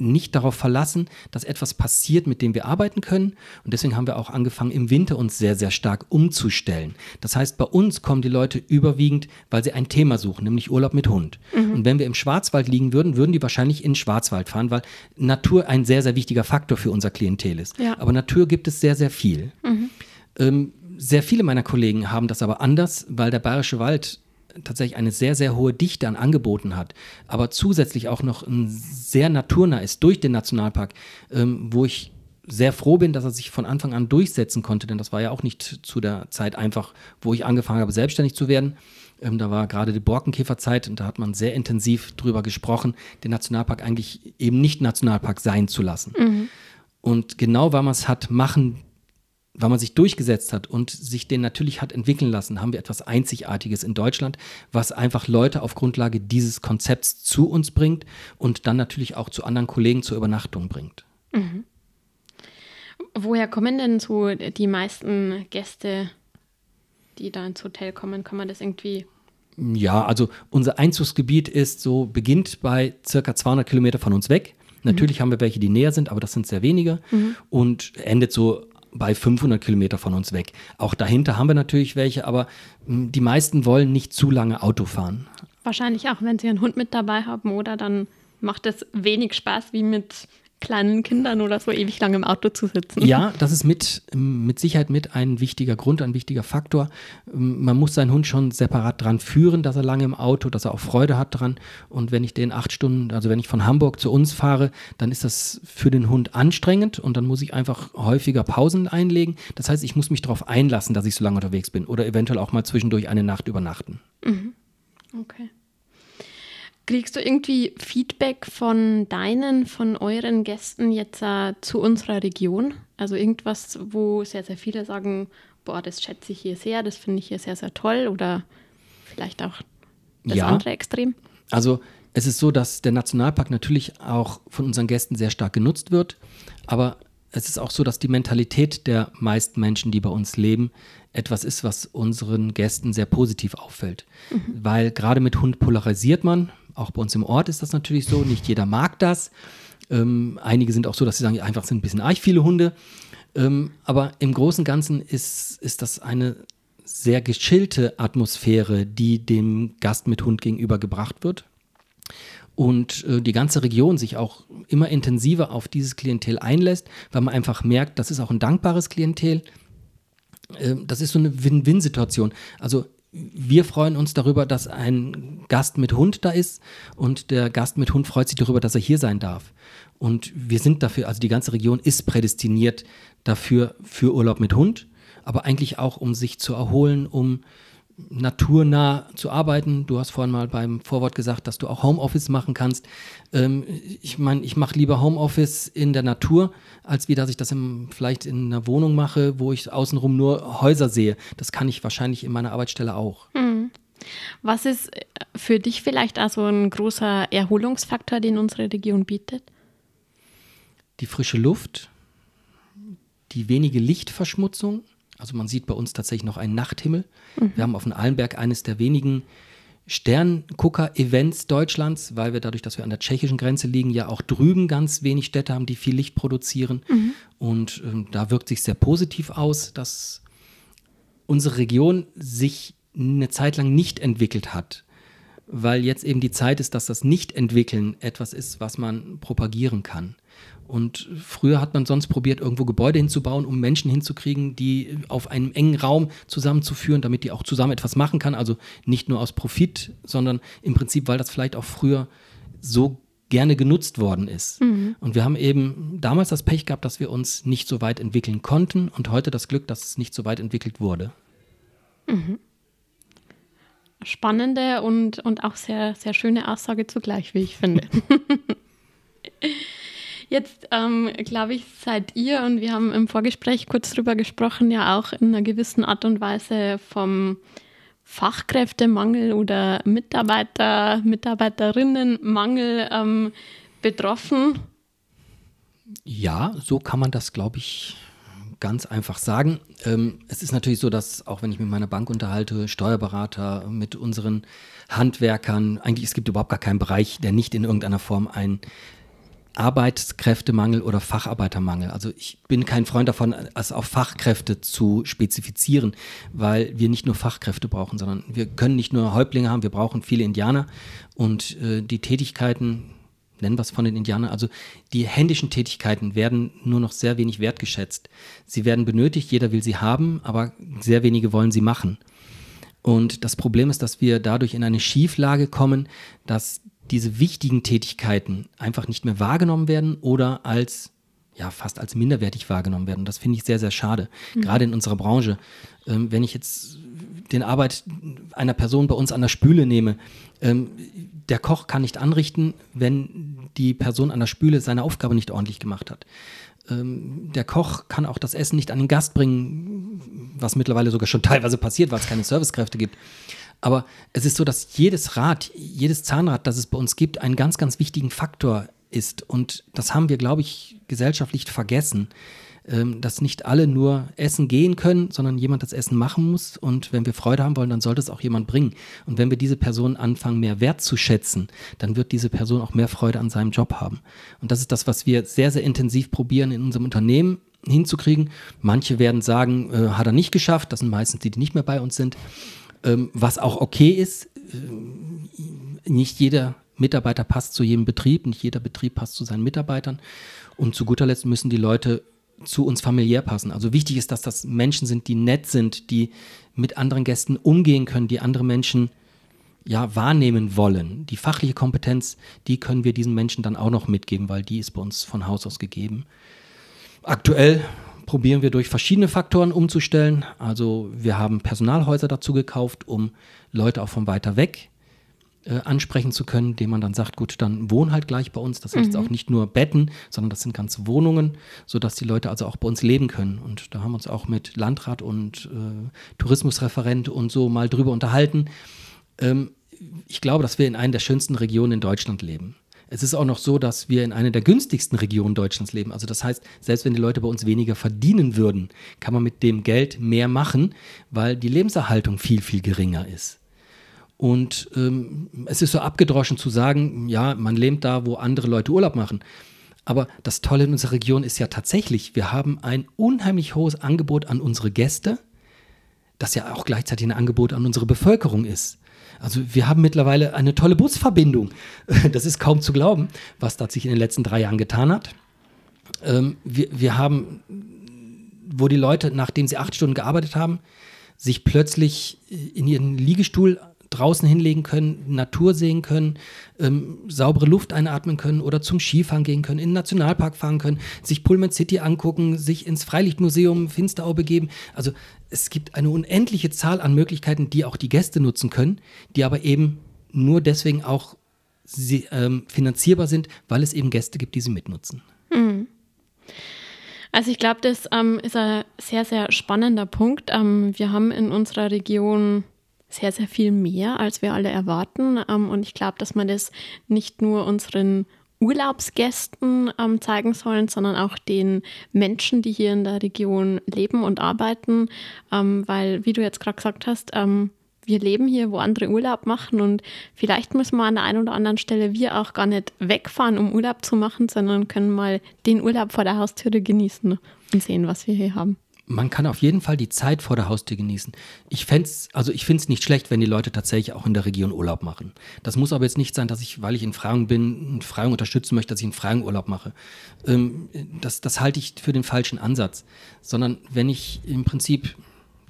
nicht darauf verlassen, dass etwas passiert, mit dem wir arbeiten können. Und deswegen haben wir auch angefangen, im Winter uns sehr, sehr stark umzustellen. Das heißt, bei uns kommen die Leute überwiegend, weil sie ein Thema suchen, nämlich Urlaub mit Hund. Mhm. Und wenn wir im Schwarzwald liegen würden, würden die wahrscheinlich in den Schwarzwald fahren, weil Natur ein sehr, sehr wichtiger Faktor für unser Klientel ist. Ja. Aber Natur gibt es sehr, sehr viel. Mhm. Ähm, sehr viele meiner Kollegen haben das aber anders, weil der Bayerische Wald tatsächlich eine sehr, sehr hohe Dichte an Angeboten hat, aber zusätzlich auch noch ein sehr naturnah ist durch den Nationalpark, ähm, wo ich sehr froh bin, dass er sich von Anfang an durchsetzen konnte, denn das war ja auch nicht zu der Zeit einfach, wo ich angefangen habe, selbstständig zu werden. Ähm, da war gerade die Borkenkäferzeit und da hat man sehr intensiv drüber gesprochen, den Nationalpark eigentlich eben nicht Nationalpark sein zu lassen. Mhm. Und genau weil man es hat machen weil man sich durchgesetzt hat und sich den natürlich hat entwickeln lassen, haben wir etwas Einzigartiges in Deutschland, was einfach Leute auf Grundlage dieses Konzepts zu uns bringt und dann natürlich auch zu anderen Kollegen zur Übernachtung bringt. Mhm.
Woher kommen denn so die meisten Gäste, die da ins Hotel kommen? Kann man das irgendwie
ja, also unser Einzugsgebiet ist so, beginnt bei circa 200 Kilometer von uns weg. Natürlich mhm. haben wir welche, die näher sind, aber das sind sehr wenige. Mhm. Und endet so bei 500 Kilometer von uns weg. Auch dahinter haben wir natürlich welche, aber hm, die meisten wollen nicht zu lange Auto fahren.
Wahrscheinlich auch, wenn sie einen Hund mit dabei haben, oder dann macht es wenig Spaß wie mit kleinen Kindern oder so ewig lang im Auto zu sitzen.
Ja, das ist mit, mit Sicherheit mit ein wichtiger Grund, ein wichtiger Faktor. Man muss seinen Hund schon separat dran führen, dass er lange im Auto, dass er auch Freude hat dran. Und wenn ich den acht Stunden, also wenn ich von Hamburg zu uns fahre, dann ist das für den Hund anstrengend und dann muss ich einfach häufiger Pausen einlegen. Das heißt, ich muss mich darauf einlassen, dass ich so lange unterwegs bin oder eventuell auch mal zwischendurch eine Nacht übernachten.
Mhm. Okay. Kriegst du irgendwie Feedback von deinen, von euren Gästen jetzt uh, zu unserer Region? Also irgendwas, wo sehr, sehr viele sagen, boah, das schätze ich hier sehr, das finde ich hier sehr, sehr toll oder vielleicht auch das ja. andere Extrem?
Also es ist so, dass der Nationalpark natürlich auch von unseren Gästen sehr stark genutzt wird, aber es ist auch so, dass die Mentalität der meisten Menschen, die bei uns leben, etwas ist, was unseren Gästen sehr positiv auffällt. Mhm. Weil gerade mit Hund polarisiert man. Auch bei uns im Ort ist das natürlich so. Nicht jeder mag das. Ähm, einige sind auch so, dass sie sagen, einfach sind ein bisschen arg viele Hunde. Ähm, aber im Großen und Ganzen ist, ist das eine sehr geschillte Atmosphäre, die dem Gast mit Hund gegenüber gebracht wird. Und äh, die ganze Region sich auch immer intensiver auf dieses Klientel einlässt, weil man einfach merkt, das ist auch ein dankbares Klientel. Äh, das ist so eine Win-Win-Situation. Also wir freuen uns darüber, dass ein Gast mit Hund da ist und der Gast mit Hund freut sich darüber, dass er hier sein darf. Und wir sind dafür, also die ganze Region ist prädestiniert dafür, für Urlaub mit Hund, aber eigentlich auch, um sich zu erholen, um naturnah zu arbeiten. Du hast vorhin mal beim Vorwort gesagt, dass du auch Homeoffice machen kannst. Ähm, ich meine, ich mache lieber Homeoffice in der Natur, als wie dass ich das im, vielleicht in einer Wohnung mache, wo ich außenrum nur Häuser sehe. Das kann ich wahrscheinlich in meiner Arbeitsstelle auch.
Hm. Was ist für dich vielleicht also ein großer Erholungsfaktor, den unsere Region bietet?
die frische Luft, die wenige Lichtverschmutzung. Also man sieht bei uns tatsächlich noch einen Nachthimmel. Mhm. Wir haben auf dem Allenberg eines der wenigen Sterngucker-Events Deutschlands, weil wir dadurch, dass wir an der tschechischen Grenze liegen, ja auch drüben ganz wenig Städte haben, die viel Licht produzieren. Mhm. Und ähm, da wirkt sich sehr positiv aus, dass unsere Region sich eine Zeit lang nicht entwickelt hat, weil jetzt eben die Zeit ist, dass das Nicht-Entwickeln etwas ist, was man propagieren kann. Und früher hat man sonst probiert, irgendwo Gebäude hinzubauen, um Menschen hinzukriegen, die auf einem engen Raum zusammenzuführen, damit die auch zusammen etwas machen kann. Also nicht nur aus Profit, sondern im Prinzip, weil das vielleicht auch früher so gerne genutzt worden ist. Mhm. Und wir haben eben damals das Pech gehabt, dass wir uns nicht so weit entwickeln konnten und heute das Glück, dass es nicht so weit entwickelt wurde.
Mhm. Spannende und, und auch sehr, sehr schöne Aussage zugleich, wie ich finde. Jetzt, ähm, glaube ich, seid ihr, und wir haben im Vorgespräch kurz drüber gesprochen, ja auch in einer gewissen Art und Weise vom Fachkräftemangel oder Mitarbeiter, Mitarbeiterinnenmangel ähm, betroffen.
Ja, so kann man das, glaube ich, ganz einfach sagen. Ähm, es ist natürlich so, dass auch wenn ich mit meiner Bank unterhalte, Steuerberater, mit unseren Handwerkern, eigentlich es gibt überhaupt gar keinen Bereich, der nicht in irgendeiner Form ein Arbeitskräftemangel oder Facharbeitermangel. Also ich bin kein Freund davon, es auf Fachkräfte zu spezifizieren, weil wir nicht nur Fachkräfte brauchen, sondern wir können nicht nur Häuptlinge haben, wir brauchen viele Indianer und äh, die Tätigkeiten, nennen wir es von den Indianern, also die händischen Tätigkeiten werden nur noch sehr wenig wertgeschätzt. Sie werden benötigt, jeder will sie haben, aber sehr wenige wollen sie machen. Und das Problem ist, dass wir dadurch in eine Schieflage kommen, dass diese wichtigen Tätigkeiten einfach nicht mehr wahrgenommen werden oder als ja fast als minderwertig wahrgenommen werden. Das finde ich sehr, sehr schade. Mhm. Gerade in unserer Branche. Ähm, wenn ich jetzt den Arbeit einer Person bei uns an der Spüle nehme, ähm, der Koch kann nicht anrichten, wenn die Person an der Spüle seine Aufgabe nicht ordentlich gemacht hat. Ähm, der Koch kann auch das Essen nicht an den Gast bringen, was mittlerweile sogar schon teilweise passiert, weil es keine Servicekräfte gibt. Aber es ist so, dass jedes Rad, jedes Zahnrad, das es bei uns gibt, einen ganz, ganz wichtigen Faktor ist. Und das haben wir, glaube ich, gesellschaftlich vergessen, ähm, dass nicht alle nur essen gehen können, sondern jemand das Essen machen muss. Und wenn wir Freude haben wollen, dann sollte es auch jemand bringen. Und wenn wir diese Person anfangen, mehr wertzuschätzen, dann wird diese Person auch mehr Freude an seinem Job haben. Und das ist das, was wir sehr, sehr intensiv probieren in unserem Unternehmen hinzukriegen. Manche werden sagen, äh, hat er nicht geschafft. Das sind meistens die, die nicht mehr bei uns sind ähm, was auch okay ist. Äh, nicht jeder Mitarbeiter passt zu jedem Betrieb, nicht jeder Betrieb passt zu seinen Mitarbeitern. Und zu guter Letzt müssen die Leute zu uns familiär passen. Also wichtig ist, dass das Menschen sind, die nett sind, die mit anderen Gästen umgehen können, die andere Menschen ja wahrnehmen wollen. Die fachliche Kompetenz, die können wir diesen Menschen dann auch noch mitgeben, weil die ist bei uns von Haus aus gegeben. Aktuell probieren wir durch verschiedene Faktoren umzustellen. Also wir haben Personalhäuser dazu gekauft, um Leute auch von weiter weg äh, ansprechen zu können, dem man dann sagt, gut, dann wohnen halt gleich bei uns. Das sind mhm. jetzt auch nicht nur Betten, sondern das sind ganze Wohnungen, sodass die Leute also auch bei uns leben können. Und da haben wir uns auch mit Landrat und äh, Tourismusreferent und so mal drüber unterhalten. Ähm, ich glaube, dass wir in einer der schönsten Regionen in Deutschland leben. Es ist auch noch so, dass wir in einer der günstigsten Regionen Deutschlands leben. Also das heißt, selbst wenn die Leute bei uns weniger verdienen würden, kann man mit dem Geld mehr machen, weil die Lebenserhaltung viel, viel geringer ist. Und ähm, es ist so abgedroschen zu sagen, ja, man lebt da, wo andere Leute Urlaub machen. Aber das Tolle in unserer Region ist ja tatsächlich, wir haben ein unheimlich hohes Angebot an unsere Gäste, das ja auch gleichzeitig ein Angebot an unsere Bevölkerung ist. Also wir haben mittlerweile eine tolle Busverbindung. Das ist kaum zu glauben, was da sich in den letzten drei Jahren getan hat. Ähm, wir, wir haben, wo die Leute, nachdem sie acht Stunden gearbeitet haben, sich plötzlich in ihren Liegestuhl draußen hinlegen können, Natur sehen können, ähm, saubere Luft einatmen können oder zum Skifahren gehen können, in den Nationalpark fahren können, sich Pullman City angucken, sich ins Freilichtmuseum Finsterau begeben. Also es gibt eine unendliche Zahl an Möglichkeiten, die auch die Gäste nutzen können, die aber eben nur deswegen auch sie, ähm, finanzierbar sind, weil es eben Gäste gibt, die sie mitnutzen. Mhm.
Also ich glaube, das ähm, ist ein sehr, sehr spannender Punkt. Ähm, wir haben in unserer Region sehr, sehr viel mehr, als wir alle erwarten. Ähm, und ich glaube, dass man das nicht nur unseren Urlaubsgästen ähm, zeigen sollen, sondern auch den Menschen, die hier in der Region leben und arbeiten. Ähm, weil, wie du jetzt gerade gesagt hast, ähm, wir leben hier, wo andere Urlaub machen und vielleicht müssen wir an der einen oder anderen Stelle wir auch gar nicht wegfahren, um Urlaub zu machen, sondern können mal den Urlaub vor der Haustüre genießen und sehen, was wir hier haben
man kann auf jeden Fall die Zeit vor der Haustür genießen. Ich fänd's, also ich finde nicht schlecht, wenn die Leute tatsächlich auch in der Region Urlaub machen. Das muss aber jetzt nicht sein, dass ich, weil ich in Freyung bin, in Freyung unterstützen möchte, dass ich in Freyung Urlaub mache. Ähm, das, das halte ich für den falschen Ansatz. Sondern wenn ich im Prinzip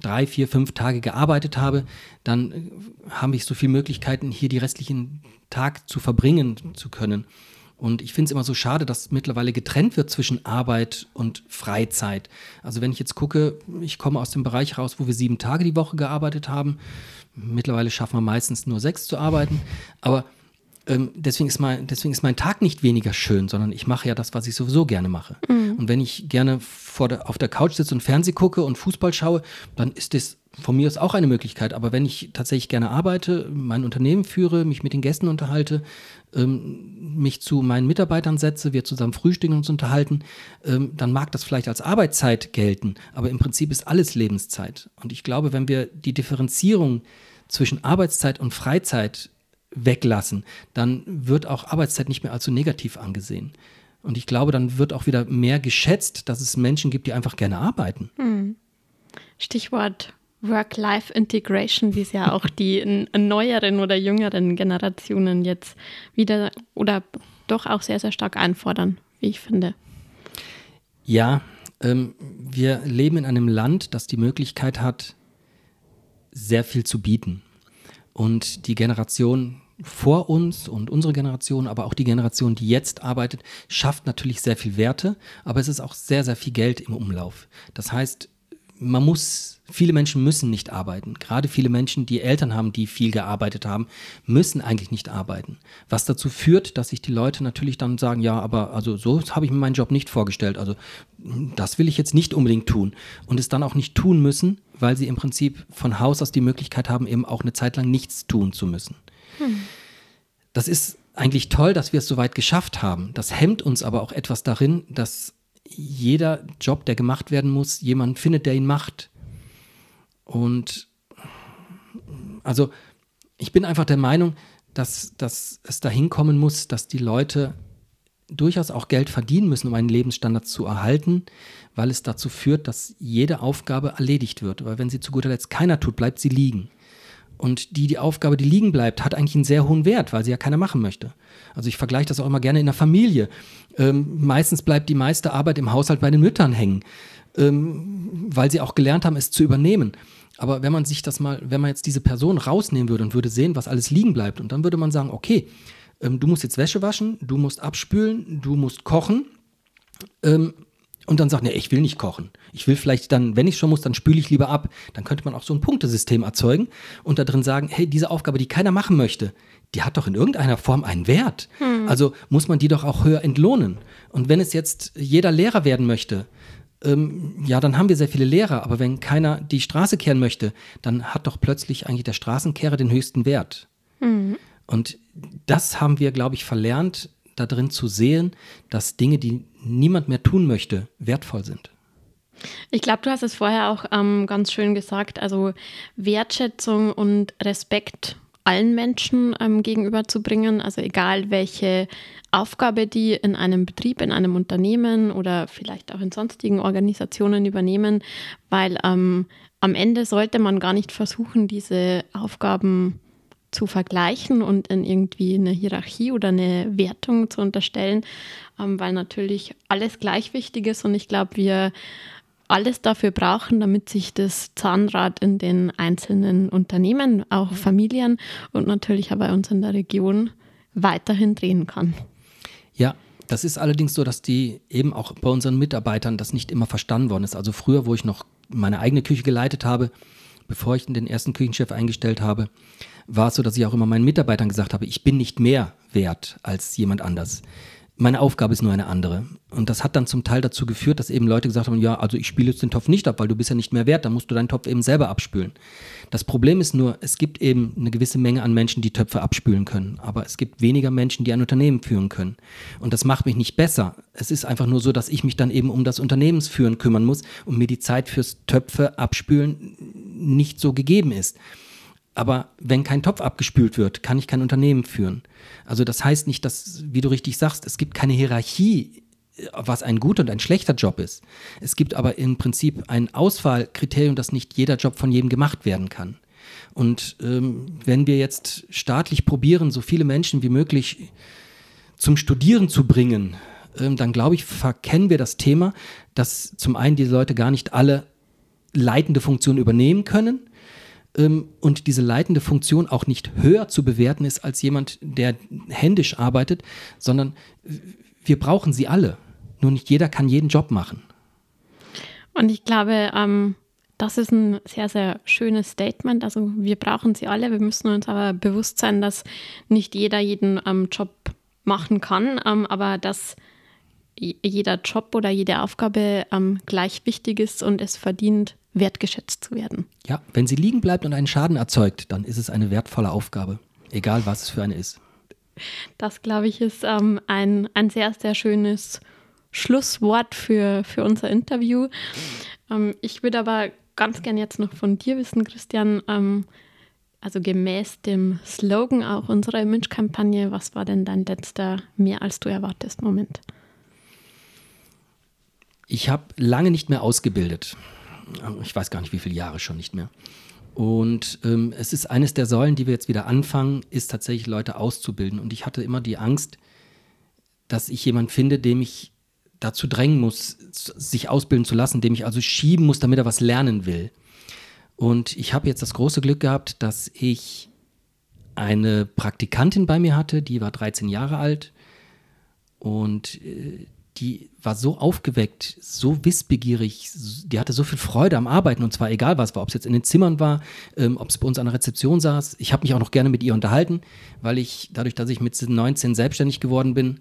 drei, vier, fünf Tage gearbeitet habe, dann äh, habe ich so viele Möglichkeiten, hier die restlichen Tag zu verbringen zu können. Und ich finde es immer so schade, dass mittlerweile getrennt wird zwischen Arbeit und Freizeit. Also wenn ich jetzt gucke, ich komme aus dem Bereich raus, wo wir sieben Tage die Woche gearbeitet haben. Mittlerweile schaffen wir meistens nur sechs zu arbeiten. Aber ähm, deswegen, ist mein, deswegen ist mein Tag nicht weniger schön, sondern ich mache ja das, was ich sowieso gerne mache. Mhm. Und wenn ich gerne vor der, auf der Couch sitze und Fernseh gucke und Fußball schaue, dann ist das von mir ist auch eine Möglichkeit. Aber wenn ich tatsächlich gerne arbeite, mein Unternehmen führe, mich mit den Gästen unterhalte, ähm, mich zu meinen Mitarbeitern setze, wir zusammen frühstücken und uns unterhalten, ähm, dann mag das vielleicht als Arbeitszeit gelten. Aber im Prinzip ist alles Lebenszeit. Und ich glaube, wenn wir die Differenzierung zwischen Arbeitszeit und Freizeit weglassen, dann wird auch Arbeitszeit nicht mehr allzu negativ angesehen. Und ich glaube, dann wird auch wieder mehr geschätzt, dass es Menschen gibt, die einfach gerne arbeiten. Hm.
Stichwort Work-Life-Integration, wie es ja auch die neueren oder jüngeren Generationen jetzt wieder oder doch auch sehr, sehr stark einfordern, wie ich finde.
Ja, ähm, wir leben in einem Land, das die Möglichkeit hat, sehr viel zu bieten. Und die Generation vor uns und unsere Generation, aber auch die Generation, die jetzt arbeitet, schafft natürlich sehr viel Werte, aber es ist auch sehr, sehr viel Geld im Umlauf. Das heißt, man muss, viele Menschen müssen nicht arbeiten. Gerade viele Menschen, die Eltern haben, die viel gearbeitet haben, müssen eigentlich nicht arbeiten. Was dazu führt, dass sich die Leute natürlich dann sagen, ja, aber also so habe ich mir meinen Job nicht vorgestellt. Also das will ich jetzt nicht unbedingt tun. Und es dann auch nicht tun müssen, weil sie im Prinzip von Haus aus die Möglichkeit haben, eben auch eine Zeit lang nichts tun zu müssen. Hm. Das ist eigentlich toll, dass wir es so weit geschafft haben. Das hemmt uns aber auch etwas darin, dass jeder Job, der gemacht werden muss, jemand findet, der ihn macht. Und also ich bin einfach der Meinung, dass, dass es dahin kommen muss, dass die Leute durchaus auch Geld verdienen müssen, um einen Lebensstandard zu erhalten, weil es dazu führt, dass jede Aufgabe erledigt wird. Weil wenn sie zu guter Letzt keiner tut, bleibt sie liegen. Und die, die Aufgabe, die liegen bleibt, hat eigentlich einen sehr hohen Wert, weil sie ja keiner machen möchte. Also ich vergleiche das auch immer gerne in der Familie. Ähm, meistens bleibt die meiste Arbeit im Haushalt bei den Müttern hängen, ähm, weil sie auch gelernt haben, es zu übernehmen. Aber wenn man sich das mal, wenn man jetzt diese Person rausnehmen würde und würde sehen, was alles liegen bleibt, und dann würde man sagen, okay, ähm, du musst jetzt Wäsche waschen, du musst abspülen, du musst kochen, ähm, und dann sagt, nee, ich will nicht kochen. Ich will vielleicht dann, wenn ich schon muss, dann spüle ich lieber ab. Dann könnte man auch so ein Punktesystem erzeugen und da drin sagen, hey, diese Aufgabe, die keiner machen möchte, die hat doch in irgendeiner Form einen Wert. Hm. Also muss man die doch auch höher entlohnen. Und wenn es jetzt jeder Lehrer werden möchte, ähm, ja, dann haben wir sehr viele Lehrer, aber wenn keiner die Straße kehren möchte, dann hat doch plötzlich eigentlich der Straßenkehrer den höchsten Wert. Hm. Und das haben wir, glaube ich, verlernt, darin zu sehen, dass Dinge, die niemand mehr tun möchte, wertvoll sind.
Ich glaube, du hast es vorher auch ähm, ganz schön gesagt. Also Wertschätzung und Respekt allen Menschen ähm, gegenüberzubringen. Also egal, welche Aufgabe die in einem Betrieb, in einem Unternehmen oder vielleicht auch in sonstigen Organisationen übernehmen, weil ähm, am Ende sollte man gar nicht versuchen, diese Aufgaben zu vergleichen und in irgendwie eine Hierarchie oder eine Wertung zu unterstellen, ähm, weil natürlich alles gleich wichtig ist und ich glaube, wir alles dafür brauchen, damit sich das Zahnrad in den einzelnen Unternehmen, auch Familien und natürlich auch bei uns in der Region weiterhin drehen kann.
Ja, das ist allerdings so, dass die eben auch bei unseren Mitarbeitern das nicht immer verstanden worden ist. Also früher, wo ich noch meine eigene Küche geleitet habe, bevor ich den ersten Küchenchef eingestellt habe, war es so, dass ich auch immer meinen Mitarbeitern gesagt habe, ich bin nicht mehr wert als jemand anders meine Aufgabe ist nur eine andere. Und das hat dann zum Teil dazu geführt, dass eben Leute gesagt haben, ja, also ich spiele jetzt den Topf nicht ab, weil du bist ja nicht mehr wert, dann musst du deinen Topf eben selber abspülen. Das Problem ist nur, es gibt eben eine gewisse Menge an Menschen, die Töpfe abspülen können, aber es gibt weniger Menschen, die ein Unternehmen führen können. Und das macht mich nicht besser. Es ist einfach nur so, dass ich mich dann eben um das Unternehmensführen kümmern muss und mir die Zeit fürs Töpfe abspülen nicht so gegeben ist. Aber wenn kein Topf abgespült wird, kann ich kein Unternehmen führen. Also das heißt nicht, dass, wie du richtig sagst, es gibt keine Hierarchie, was ein guter und ein schlechter Job ist. Es gibt aber im Prinzip ein Auswahlkriterium, dass nicht jeder Job von jedem gemacht werden kann. Und ähm, wenn wir jetzt staatlich probieren, so viele Menschen wie möglich zum Studieren zu bringen, ähm, dann glaube ich, verkennen wir das Thema, dass zum einen die Leute gar nicht alle leitende Funktionen übernehmen können ähm, und diese leitende Funktion auch nicht höher zu bewerten ist als jemand, der händisch arbeitet, sondern wir brauchen sie alle. Nur nicht jeder kann jeden Job machen.
Und ich glaube, ähm, das ist ein sehr, sehr schönes Statement. Also wir brauchen sie alle. Wir müssen uns aber bewusst sein, dass nicht jeder jeden ähm, Job machen kann, ähm, aber dass jeder Job oder jede Aufgabe ähm, gleich wichtig ist und es verdient, wertgeschätzt zu werden.
Ja, wenn sie liegen bleibt und einen Schaden erzeugt, dann ist es eine wertvolle Aufgabe, egal was es für eine ist.
Das, glaube ich, ist ähm, ein, ein sehr, sehr schönes Schlusswort für, für unser Interview. Ähm, ich würde aber ganz gern jetzt noch von dir wissen, Christian, ähm, also gemäß dem Slogan auch unserer Image-Kampagne, was war denn dein letzter mehr als du erwartest Moment?
Ich habe lange nicht mehr ausgebildet ich weiß gar nicht, wie viele Jahre schon nicht mehr. Und ähm, es ist eines der Säulen, die wir jetzt wieder anfangen, ist tatsächlich Leute auszubilden. Und ich hatte immer die Angst, dass ich jemanden finde, dem ich dazu drängen muss, sich ausbilden zu lassen, dem ich also schieben muss, damit er was lernen will. Und ich habe jetzt das große Glück gehabt, dass ich eine Praktikantin bei mir hatte, die war 13 Jahre alt und äh, die war so aufgeweckt, so wissbegierig, die hatte so viel Freude am Arbeiten und zwar egal was war, ob es jetzt in den Zimmern war, ähm, ob es bei uns an der Rezeption saß. Ich habe mich auch noch gerne mit ihr unterhalten, weil ich dadurch, dass ich mit 19 selbstständig geworden bin,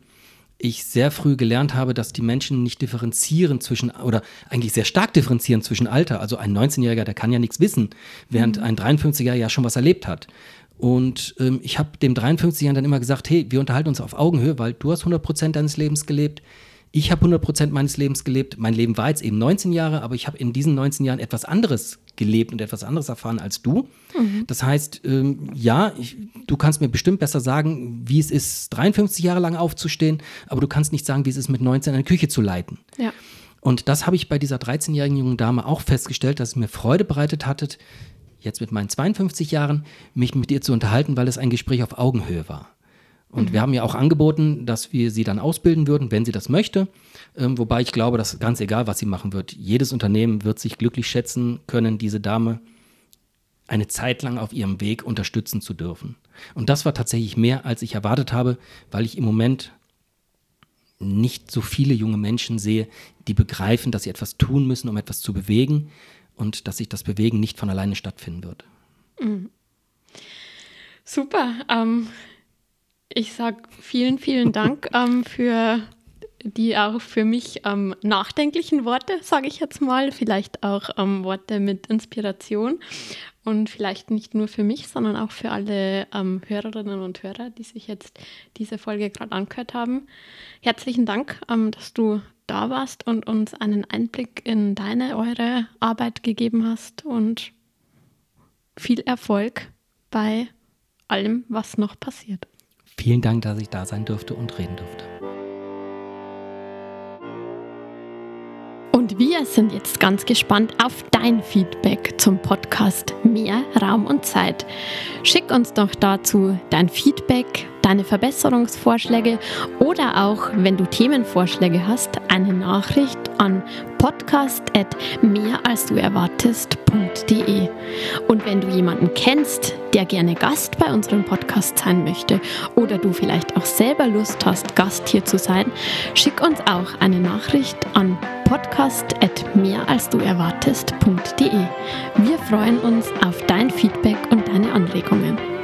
ich sehr früh gelernt habe, dass die Menschen nicht differenzieren zwischen, oder eigentlich sehr stark differenzieren zwischen Alter. Also ein 19-Jähriger, der kann ja nichts wissen, während mhm. ein 53er ja schon was erlebt hat. Und ähm, ich habe dem 53er dann immer gesagt, hey, wir unterhalten uns auf Augenhöhe, weil du hast 100 Prozent deines Lebens gelebt, ich habe 100% meines Lebens gelebt. Mein Leben war jetzt eben 19 Jahre, aber ich habe in diesen 19 Jahren etwas anderes gelebt und etwas anderes erfahren als du. Mhm. Das heißt, ähm, ja, ich, du kannst mir bestimmt besser sagen, wie es ist, 53 Jahre lang aufzustehen, aber du kannst nicht sagen, wie es ist, mit 19 eine Küche zu leiten. Ja. Und das habe ich bei dieser 13-jährigen jungen Dame auch festgestellt, dass es mir Freude bereitet hatte, jetzt mit meinen 52 Jahren, mich mit ihr zu unterhalten, weil es ein Gespräch auf Augenhöhe war. Und mhm. wir haben ja auch angeboten, dass wir sie dann ausbilden würden, wenn sie das möchte. Ähm, wobei ich glaube, dass ganz egal, was sie machen wird, jedes Unternehmen wird sich glücklich schätzen können, diese Dame eine Zeit lang auf ihrem Weg unterstützen zu dürfen. Und das war tatsächlich mehr, als ich erwartet habe, weil ich im Moment nicht so viele junge Menschen sehe, die begreifen, dass sie etwas tun müssen, um etwas zu bewegen und dass sich das Bewegen nicht von alleine stattfinden wird. Mhm.
Super. Ähm, ich sage vielen, vielen Dank ähm, für die auch für mich ähm, nachdenklichen Worte, sage ich jetzt mal, vielleicht auch ähm, Worte mit Inspiration und vielleicht nicht nur für mich, sondern auch für alle ähm, Hörerinnen und Hörer, die sich jetzt diese Folge gerade angehört haben. Herzlichen Dank, ähm, dass du da warst und uns einen Einblick in deine, eure Arbeit gegeben hast und viel Erfolg bei allem, was noch passiert.
Vielen Dank, dass ich da sein durfte und reden durfte.
Und wir sind jetzt ganz gespannt auf dein Feedback zum Podcast Mehr Raum und Zeit. Schick uns doch dazu dein Feedback, deine Verbesserungsvorschläge oder auch, wenn du Themenvorschläge hast, eine Nachricht an podcast.mehr-als-du-erwartest.de. Und wenn du jemanden kennst, der gerne Gast bei unserem Podcast sein möchte oder du vielleicht auch selber Lust hast, Gast hier zu sein, schick uns auch eine Nachricht an podcast.mehr-als-du-erwartest.de. Wir freuen uns auf dein Feedback und deine Anregungen.